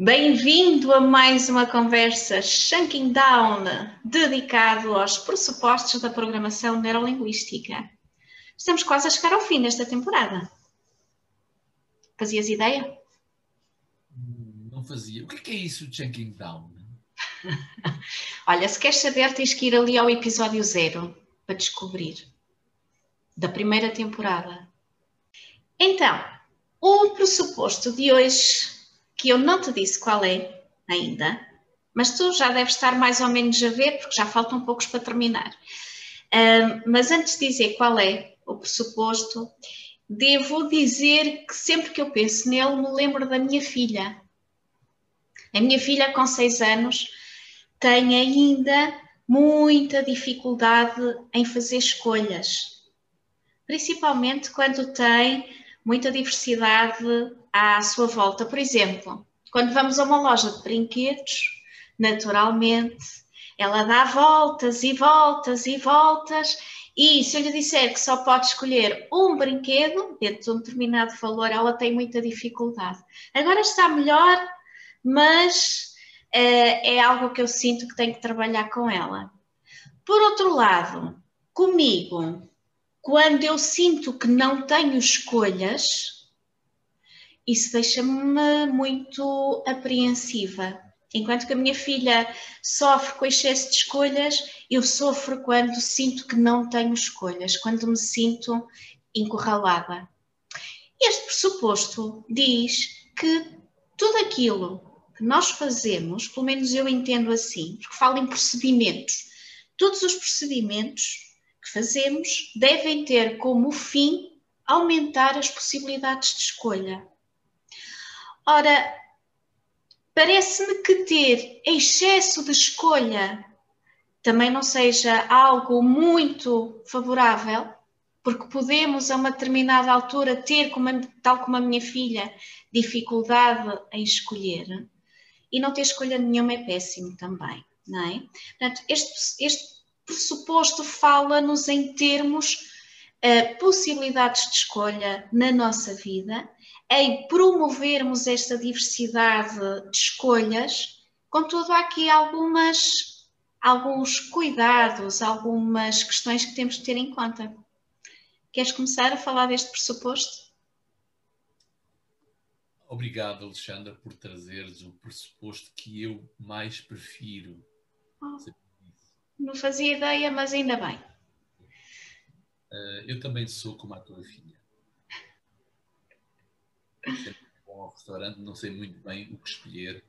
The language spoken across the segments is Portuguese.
Bem-vindo a mais uma conversa Shanking Down, dedicado aos pressupostos da programação neurolinguística. Estamos quase a chegar ao fim desta temporada. Fazias ideia? Não fazia. O que é, é isso de Shanking Down? Olha, se queres saber, tens que ir ali ao episódio zero para descobrir. Da primeira temporada. Então, o pressuposto de hoje que eu não te disse qual é ainda, mas tu já deves estar mais ou menos a ver, porque já faltam poucos para terminar. Mas antes de dizer qual é o pressuposto, devo dizer que sempre que eu penso nele, me lembro da minha filha. A minha filha, com seis anos, tem ainda muita dificuldade em fazer escolhas, principalmente quando tem muita diversidade à sua volta. Por exemplo, quando vamos a uma loja de brinquedos, naturalmente, ela dá voltas e voltas e voltas. E se eu lhe disser que só pode escolher um brinquedo, dentro de um determinado valor, ela tem muita dificuldade. Agora está melhor, mas é, é algo que eu sinto que tenho que trabalhar com ela. Por outro lado, comigo, quando eu sinto que não tenho escolhas, isso deixa-me muito apreensiva. Enquanto que a minha filha sofre com excesso de escolhas, eu sofro quando sinto que não tenho escolhas, quando me sinto encurralada. Este pressuposto diz que tudo aquilo que nós fazemos, pelo menos eu entendo assim, porque falo em procedimentos, todos os procedimentos que fazemos devem ter como fim aumentar as possibilidades de escolha. Ora, parece-me que ter excesso de escolha também não seja algo muito favorável, porque podemos a uma determinada altura ter, tal como a minha filha, dificuldade em escolher, e não ter escolha nenhuma é péssimo também, não é? Portanto, este, este pressuposto fala-nos em termos uh, possibilidades de escolha na nossa vida em promovermos esta diversidade de escolhas, contudo, há aqui algumas, alguns cuidados, algumas questões que temos de ter em conta. Queres começar a falar deste pressuposto? Obrigado, Alexandra, por trazeres o pressuposto que eu mais prefiro. Oh, não fazia ideia, mas ainda bem. Uh, eu também sou como a tua filha vou ao restaurante, não sei muito bem o que escolher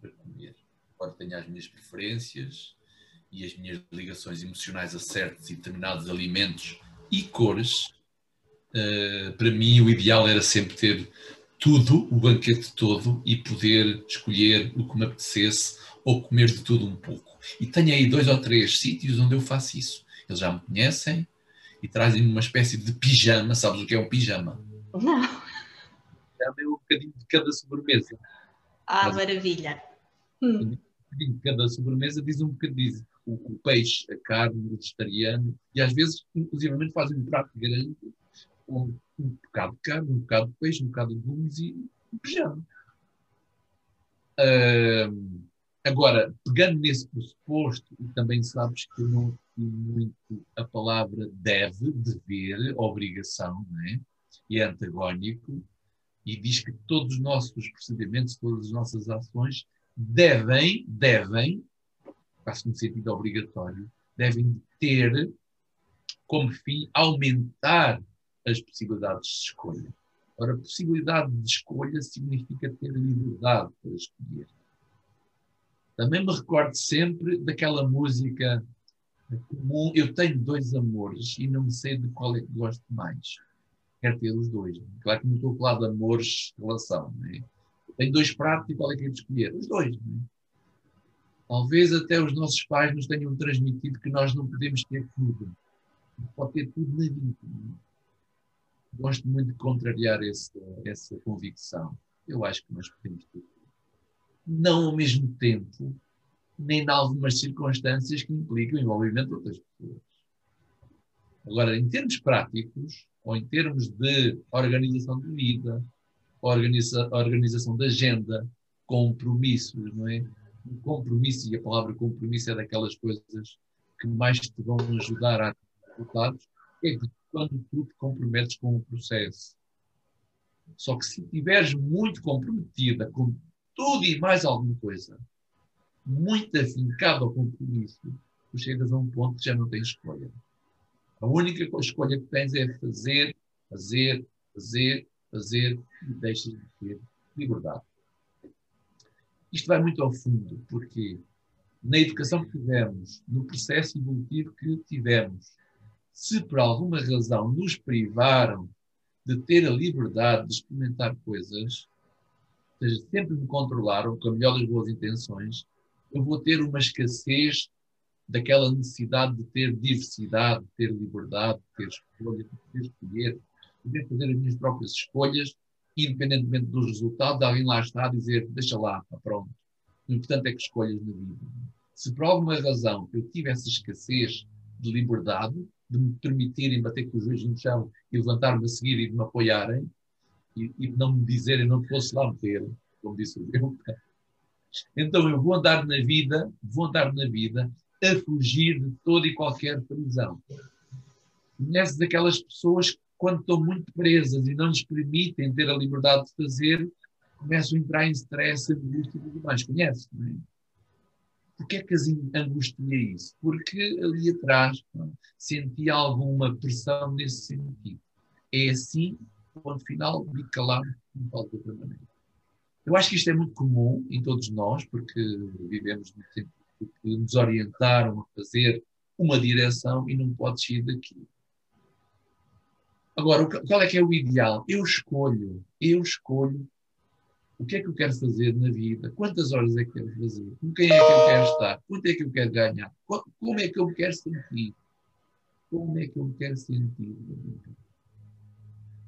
para comer. Embora tenha as minhas preferências e as minhas ligações emocionais a certos e determinados alimentos e cores, uh, para mim o ideal era sempre ter tudo, o banquete todo e poder escolher o que me apetecesse ou comer de tudo um pouco. E tenho aí dois ou três sítios onde eu faço isso. Eles já me conhecem e trazem-me uma espécie de pijama. Sabes o que é um pijama? Não é um bocadinho de cada sobremesa. Ah, Mas, maravilha! Um bocadinho de cada sobremesa diz um bocadinho, diz o, o, peixe, a carne, o vegetariano, e às vezes, inclusivamente, fazem um prato grande, um, um bocado de carne, um bocado de peixe, um bocado de legumes e um pijama. Uh, agora, pegando nesse pressuposto, e também sabes que eu não muito a palavra deve, dever, obrigação, né? e é antagónico, e diz que todos os nossos procedimentos, todas as nossas ações devem, devem, quase no sentido obrigatório, devem ter como fim aumentar as possibilidades de escolha. Ora, possibilidade de escolha significa ter liberdade para escolher. Também me recordo sempre daquela música comum, eu tenho dois amores e não sei de qual é que gosto mais quer ter os dois. Claro que não estou a falar de amores, relação, né? Tenho dois pratos e qual é que é de escolher? Os dois. Não é? Talvez até os nossos pais nos tenham transmitido que nós não podemos ter tudo. Pode ter tudo na vida. Gosto muito de contrariar esse, essa convicção. Eu acho que nós podemos ter tudo. Não ao mesmo tempo, nem em algumas circunstâncias que implicam o envolvimento de outras pessoas. Agora, em termos práticos, ou em termos de organização de vida, organiza, organização de agenda, compromissos, não é? O compromisso, e a palavra compromisso é daquelas coisas que mais te vão ajudar a resultados, é que quando tu te comprometes com o processo. Só que se estiveres muito comprometida com tudo e mais alguma coisa, muito afincado ao compromisso, tu chegas a um ponto que já não tens escolha. A única escolha que tens é fazer, fazer, fazer, fazer e deixas de ter liberdade. Isto vai muito ao fundo, porque na educação que tivemos, no processo evolutivo que tivemos, se por alguma razão nos privaram de ter a liberdade de experimentar coisas, seja, sempre me controlaram com a melhor das boas intenções, eu vou ter uma escassez daquela necessidade de ter diversidade, de ter liberdade, de ter escolha, de poder escolher, de poder fazer as minhas próprias escolhas, independentemente dos resultados, alguém lá está a dizer, deixa lá, pronto. O importante é que escolhas na vida. Se por alguma razão eu tive essa escassez de liberdade, de me permitirem bater com os joelhos no chão e levantar-me a seguir e de me apoiarem, e, e não me dizerem não te fosse lá meter, como disse o Deus, então eu vou andar na vida, vou andar na vida a fugir de toda e qualquer prisão. Conheces aquelas pessoas que, quando estão muito presas e não lhes permitem ter a liberdade de fazer, começam a entrar em stress, angústia e tudo mais. Conheces, não é? Porquê é que as angustia isso? Porque ali atrás sentia alguma pressão nesse sentido. É assim, ponto final, me calar, não pode de maneira. Eu acho que isto é muito comum em todos nós, porque vivemos no tempo que nos orientaram a fazer uma direção e não pode sair daqui. Agora, qual é que é o ideal? Eu escolho, eu escolho o que é que eu quero fazer na vida, quantas horas é que quero fazer, com quem é que eu quero estar, quanto é que eu quero ganhar, como é que eu me quero sentir, como é que eu me quero sentir.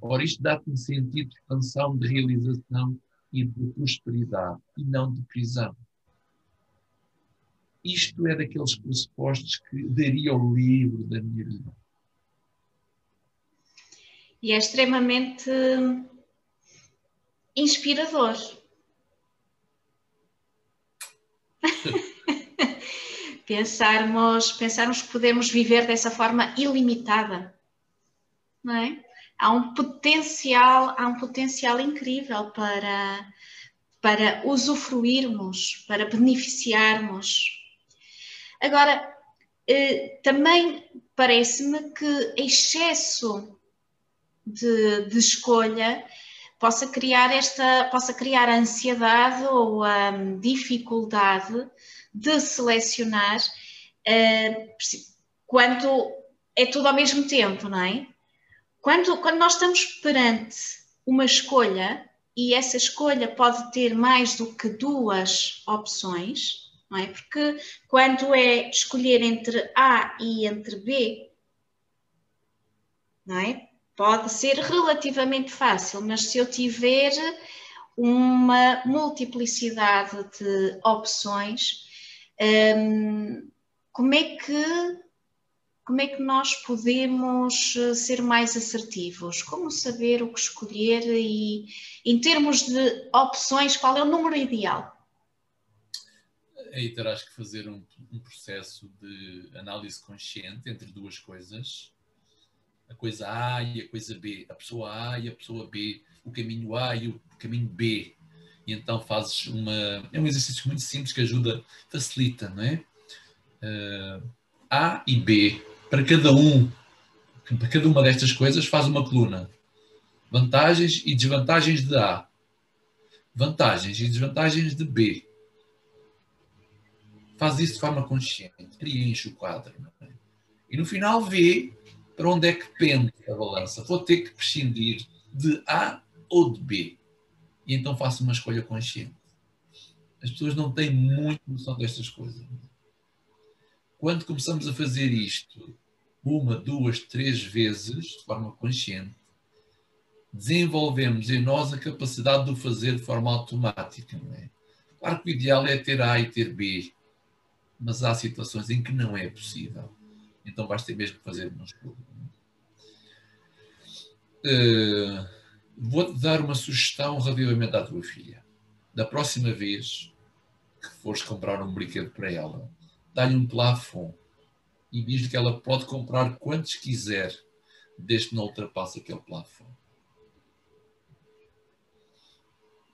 Ora, isto dá-te um sentido de expansão, de realização e de prosperidade, e não de prisão. Isto é daqueles pressupostos que daria o livro da minha vida. E é extremamente inspirador. pensarmos, pensarmos que podemos viver dessa forma ilimitada, não é? Há um potencial, há um potencial incrível para para usufruirmos, para beneficiarmos Agora, eh, também parece-me que excesso de, de, escolha possa criar esta, possa criar a ansiedade ou a dificuldade de selecionar uh, quando é tudo ao mesmo tempo, não é? Quando, quando nós estamos perante uma escolha e essa escolha pode ter mais do que duas opções, não é? Porque quando é escolher entre A e entre B, não é? Pode ser relativamente fácil, mas se eu tiver uma multiplicidade de opções, hum, como é que como é que nós podemos ser mais assertivos? Como saber o que escolher e, em termos de opções, qual é o número ideal? Aí terás que fazer um, um, processo de análise consciente entre duas coisas, a coisa A e a coisa B, a pessoa A e a pessoa B, o caminho A e o caminho B. E então fazes uma. É um exercício muito simples que ajuda, facilita, não é? Uh, a e B. Para cada um, para cada uma destas coisas, faz uma coluna. Vantagens e desvantagens de A. Vantagens e desvantagens de B faz isso de forma consciente, preenche o quadro. É? E no final vê para onde é que pende a balança. Vou ter que prescindir de A ou de B. e então faço uma escolha consciente. As pessoas não têm muito noção destas coisas. Quando começamos a fazer isto uma, duas, três vezes, de forma consciente, desenvolvemos em nós a capacidade de o fazer de forma automática. Não é? Claro que o ideal é ter A e ter B, mas há situações em que não é possível. Então ter mesmo fazer uma escolha. Uh, Vou-te dar uma sugestão relativamente à tua filha. Da próxima vez que fores comprar um brinquedo para ela, dá-lhe um plafond e diz-lhe que ela pode comprar quantos quiser, desde que não ultrapasse aquele plafond.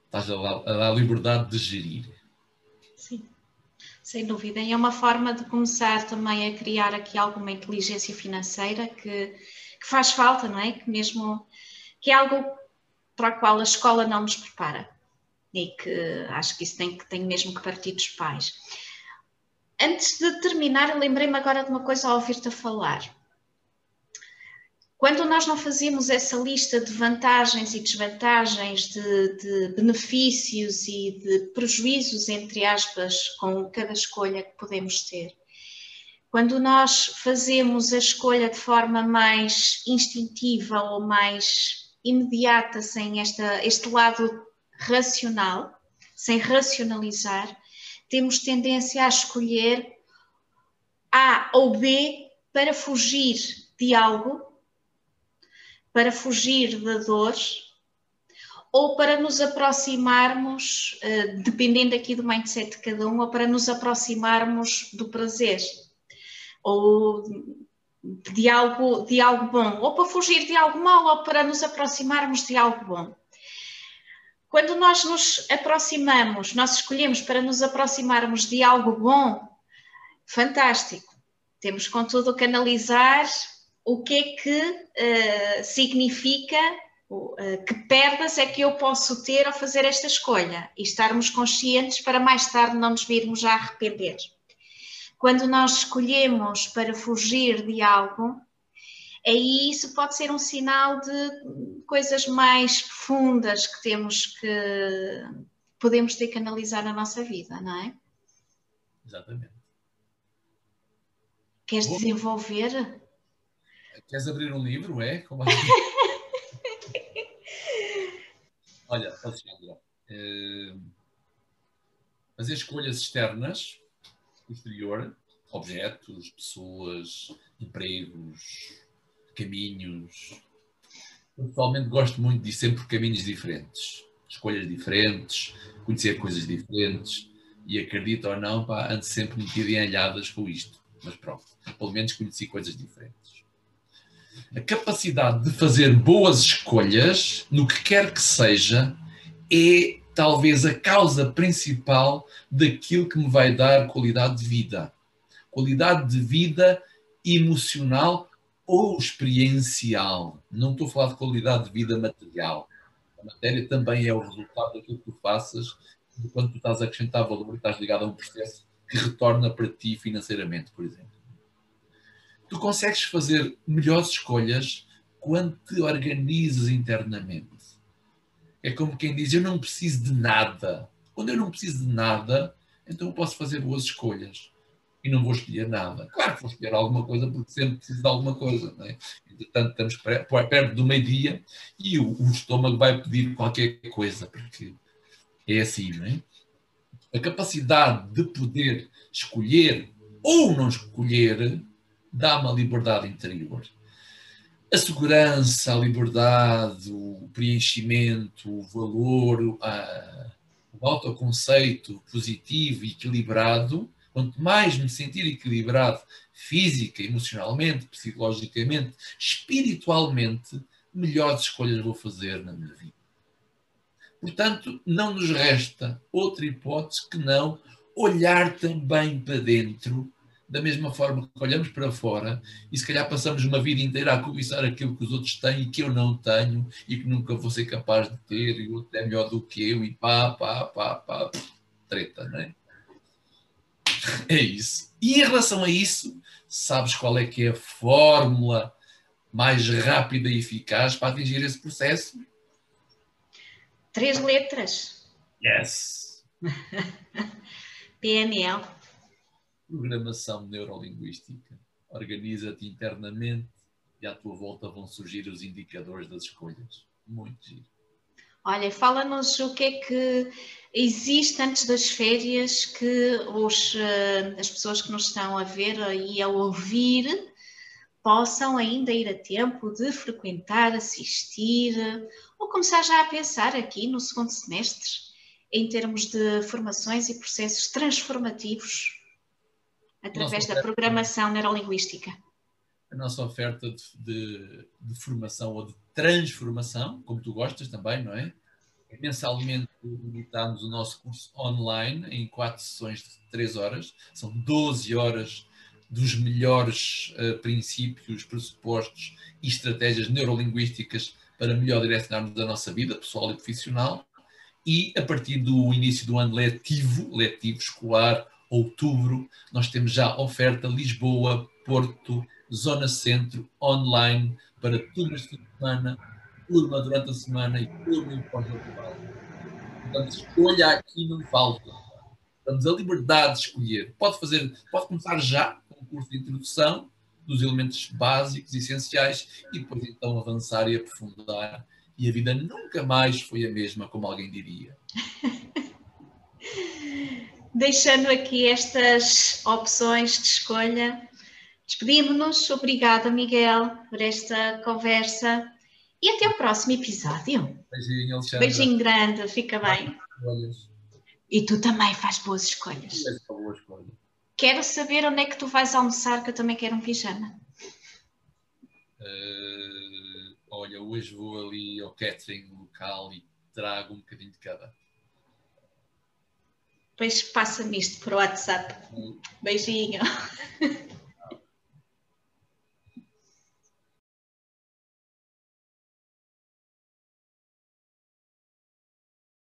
Estás a dar a liberdade de gerir. Sem dúvida. E é uma forma de começar também a criar aqui alguma inteligência financeira que, que faz falta, não é? Que mesmo que é algo para a qual a escola não nos prepara. E que acho que isso tem, tem mesmo que partir dos pais. Antes de terminar, lembrei-me agora de uma coisa ao ouvir-te falar. Quando nós não fazíamos essa lista de vantagens e desvantagens, de, de, benefícios e de prejuízos, entre aspas, com cada escolha que podemos ter, quando nós fazemos a escolha de forma mais instintiva ou mais imediata, sem esta, este lado racional, sem racionalizar, temos tendência a escolher A ou B para fugir de algo, para fugir da dor, ou para nos aproximarmos, eh, dependendo aqui do mindset de cada um, ou para nos aproximarmos do prazer, ou de algo, de algo bom, ou para fugir de algo mau, ou para nos aproximarmos de algo bom. Quando nós nos aproximamos, nós escolhemos para nos aproximarmos de algo bom, fantástico. Temos, contudo, que analisar o que é que uh, significa, uh, que perdas é que eu posso ter ao fazer esta escolha e estarmos conscientes para mais tarde não nos virmos a arrepender. Quando nós escolhemos para fugir de algo, aí isso pode ser um sinal de coisas mais profundas que temos que podemos ter que analisar na nossa vida, não é? Exatamente. Queres Bom, desenvolver? Queres abrir um livro, é? Como assim? Olha, Alexandra, eh, fazer escolhas externas, exterior, objetos, pessoas, empregos, caminhos. Eu pessoalmente gosto muito de ir sempre por caminhos diferentes, escolhas diferentes, conhecer coisas diferentes e acredito ou não, pá, ando sempre metido em alhadas com isto. Mas pronto, pelo menos conheci coisas diferentes. A capacidade de fazer boas escolhas, no que quer que seja, é talvez a causa principal daquilo que me vai dar qualidade de vida. Qualidade de vida emocional ou experiencial. Não estou a falar de qualidade de vida material. A matéria também é o resultado daquilo que tu faças quando tu estás a acrescentar valor e estás ligado a um processo que retorna para ti financeiramente, por exemplo. Tu consegues fazer melhores escolhas quando te organizas internamente. É como quem diz: Eu não preciso de nada. Quando eu não preciso de nada, então eu posso fazer boas escolhas e não vou escolher nada. Claro que vou escolher alguma coisa porque sempre preciso de alguma coisa. Não é? Entretanto, estamos perto do meio-dia e o, o, estômago vai pedir qualquer coisa, porque é assim, não é? A capacidade de poder escolher ou não escolher dá-me a liberdade interior. A segurança, a liberdade, o preenchimento, o valor, a, o autoconceito positivo e equilibrado Quanto mais me sentir equilibrado física, emocionalmente, psicologicamente, espiritualmente, melhores escolhas vou fazer na minha vida. Portanto, não nos resta outra hipótese que não olhar também para dentro, da mesma forma que olhamos para fora, e se calhar passamos uma vida inteira a cobiçar aquilo que os outros têm e que eu não tenho, e que nunca vou ser capaz de ter, e o outro é melhor do que eu, e pá, pá, pá, pá, treta, não é? É isso. E em relação a isso, sabes qual é que é a fórmula mais rápida e eficaz para atingir esse processo? Três letras. Yes! PNL. Programação neurolinguística. Organiza-te internamente e à tua volta vão surgir os indicadores das escolhas. Muito giro. Olha, fala-nos o que é que existe antes das férias que os, eh, as pessoas que nos estão a ver e a ouvir possam ainda ir a tempo de frequentar, assistir ou começar já a pensar aqui no segundo semestre em termos de formações e processos transformativos através da programação neurolinguística. A nossa oferta de, de, de, formação ou de transformação, como tu gostas também, não é? Mensalmente limitamos o nosso curso online em quatro sessões de três horas, são 12 horas dos melhores uh, princípios, pressupostos e estratégias neurolinguísticas para melhor direcionarmos a nossa vida pessoal e profissional. E a partir do início do ano letivo, letivo escolar, outubro, nós temos já oferta Lisboa, Porto, Zona Centro, online, para turmas de semana, turma durante a semana e turma pós-laboral. Portanto, escolha aqui não falta. Damos a liberdade de escolher. Pode fazer, pode começar já um curso de introdução dos elementos básicos, essenciais, e depois então avançar e aprofundar. E a vida nunca mais foi a mesma, como alguém diria. Deixando aqui estas opções de escolha, despedimos-nos. Obrigada, Miguel, por esta conversa e até o próximo episódio. Beijinho, Alexandre. Beijinho grande, fica bem. E tu também faz boas escolhas. Quero saber onde é que tu vais almoçar, que eu também quero um pijama. Uh, olha, hoje vou ali ao catering local e trago um bocadinho de cada. Depois passa-me isto o WhatsApp. Beijinho.